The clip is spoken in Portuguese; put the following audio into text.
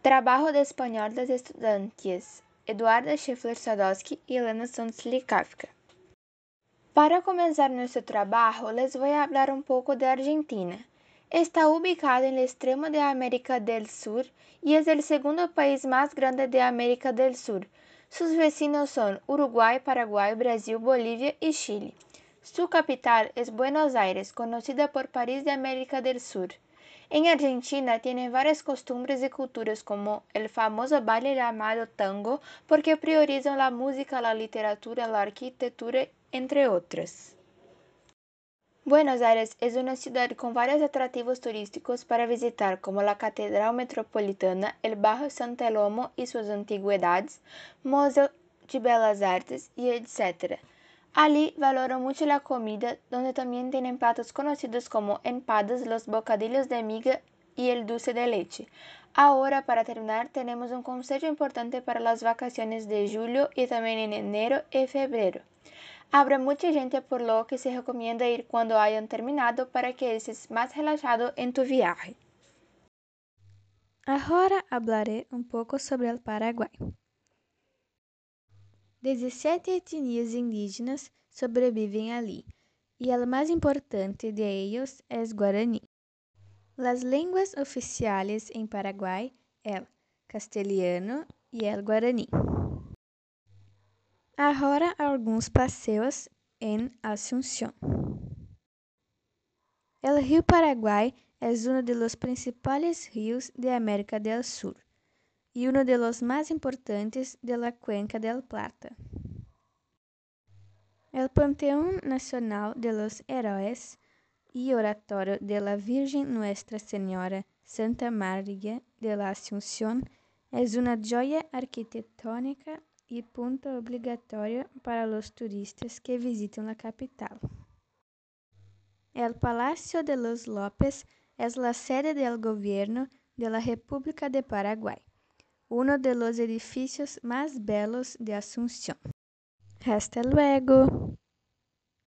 Trabajo de Español das Estudantes, Eduarda Scheffler Sadowski y Elena Sonslikavka. Para comenzar nuestro trabajo, les voy a hablar un poco de Argentina. Está ubicado el extremo de América del Sur y es el segundo país más grande de América del Sur. Sus vecinos son Uruguay, Paraguay, Brasil, Bolivia y Chile. Su capital es Buenos Aires, conocida por París de América del Sur. En Argentina tiene varias costumbres y culturas como el famoso baile llamado tango porque priorizan la música, la literatura, la arquitectura, entre otras. Buenos Aires es una ciudad con varios atractivos turísticos para visitar como la Catedral Metropolitana, el Barrio San Telmo y sus antigüedades, Museo de Belas Artes y etc. Ali valoran mucho la comida, donde también tienen platos conocidos como empadas, los bocadillos de miga y el dulce de leche. Ahora, para terminar, tenemos un consejo importante para las vacaciones de julio y también en enero y febrero. Habrá mucha gente por lo que se recomienda ir cuando hayan terminado para que estés más relajado en tu viaje. Agora hablaré um pouco sobre o Paraguai. 17 etnias indígenas sobrevivem ali, e a mais importante de ellos é Guarani. As línguas oficiais em Paraguai é castelhano e el guarani. Agora alguns passeios em Assunção. O rio Paraguai é um dos principais rios de América do Sul e um dos mais importantes de la Cuenca del Plata. O Panteão Nacional de los Heróis e Oratório de la Virgem Nuestra Senhora Santa Maria de la Asunción é uma joia arquitetônica e ponto obrigatório para os turistas que visitam a capital. El Palacio de los López é a sede do governo de la República de Paraguai, um de los edificios mais belos de Asunción. Hasta luego!